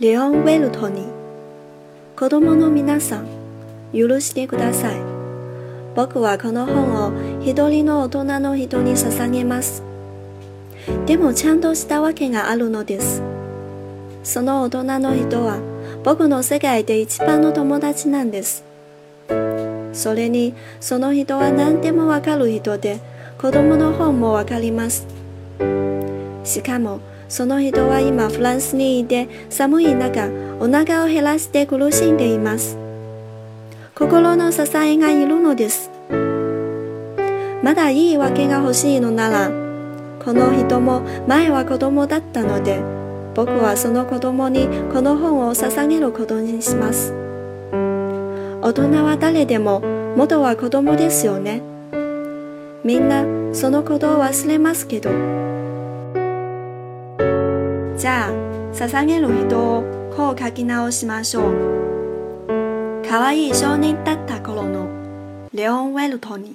レオン・ウェルトに子供の皆さん許してください。僕はこの本を一人の大人の人に捧げます。でもちゃんとしたわけがあるのです。その大人の人は僕の世界で一番の友達なんです。それにその人は何でもわかる人で子供の本もわかります。しかもその人は今フランスにいて寒い中お腹を減らして苦しんでいます。心の支えがいるのです。まだいいわけが欲しいのならこの人も前は子供だったので僕はその子供にこの本を捧げることにします。大人は誰でも元は子供ですよね。みんなそのことを忘れますけどじゃあ捧げる人をこう書き直しましょう。可愛い少年だった頃のレオン・ウェルトに。